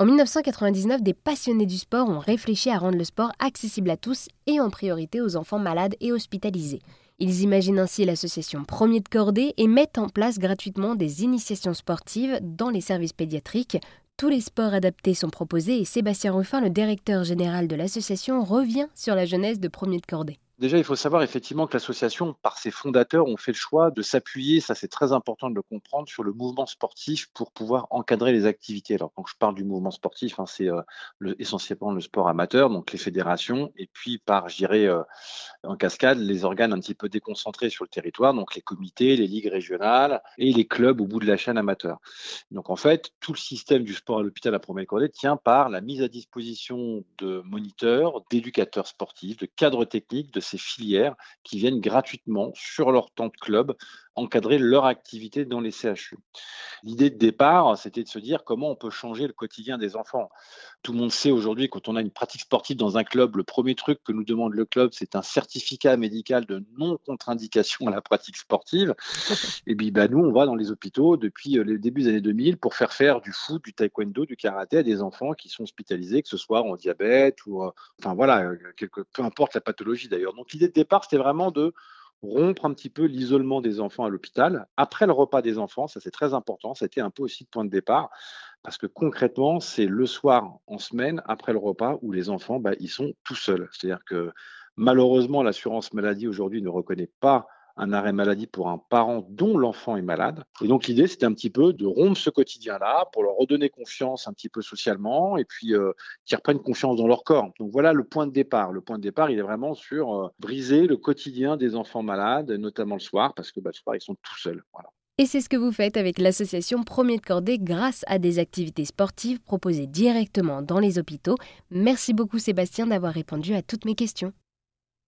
En 1999, des passionnés du sport ont réfléchi à rendre le sport accessible à tous et en priorité aux enfants malades et hospitalisés. Ils imaginent ainsi l'association Premier de Cordée et mettent en place gratuitement des initiations sportives dans les services pédiatriques. Tous les sports adaptés sont proposés et Sébastien Ruffin, le directeur général de l'association, revient sur la jeunesse de Premier de Cordée. Déjà, il faut savoir effectivement que l'association, par ses fondateurs, ont fait le choix de s'appuyer, ça c'est très important de le comprendre, sur le mouvement sportif pour pouvoir encadrer les activités. Alors quand je parle du mouvement sportif, hein, c'est euh, essentiellement le sport amateur, donc les fédérations, et puis par, j'irai euh, en cascade, les organes un petit peu déconcentrés sur le territoire, donc les comités, les ligues régionales et les clubs au bout de la chaîne amateur. Donc en fait, tout le système du sport à l'hôpital à première cordée tient par la mise à disposition de moniteurs, d'éducateurs sportifs, de cadres techniques, de ces filières qui viennent gratuitement sur leur temps de club encadrer leur activité dans les CHU. L'idée de départ, c'était de se dire comment on peut changer le quotidien des enfants. Tout le monde sait aujourd'hui, quand on a une pratique sportive dans un club, le premier truc que nous demande le club, c'est un certificat médical de non-contre-indication à la pratique sportive. Et puis, bah, nous, on va dans les hôpitaux depuis euh, le début des années 2000 pour faire faire du foot, du taekwondo, du karaté à des enfants qui sont hospitalisés, que ce soit en diabète ou, euh, enfin voilà, euh, peu importe la pathologie d'ailleurs. Donc, l'idée de départ, c'était vraiment de rompre un petit peu l'isolement des enfants à l'hôpital. Après le repas des enfants, ça c'est très important, c'était un peu aussi le point de départ, parce que concrètement, c'est le soir en semaine, après le repas, où les enfants, bah, ils sont tout seuls. C'est-à-dire que malheureusement, l'assurance maladie aujourd'hui ne reconnaît pas un arrêt maladie pour un parent dont l'enfant est malade. Et donc l'idée, c'était un petit peu de rompre ce quotidien-là pour leur redonner confiance un petit peu socialement et puis euh, qu'ils reprennent confiance dans leur corps. Donc voilà le point de départ. Le point de départ, il est vraiment sur euh, briser le quotidien des enfants malades, notamment le soir, parce que bah, le soir, ils sont tout seuls. Et c'est ce que vous faites avec l'association Premier de Cordée grâce à des activités sportives proposées directement dans les hôpitaux. Merci beaucoup Sébastien d'avoir répondu à toutes mes questions.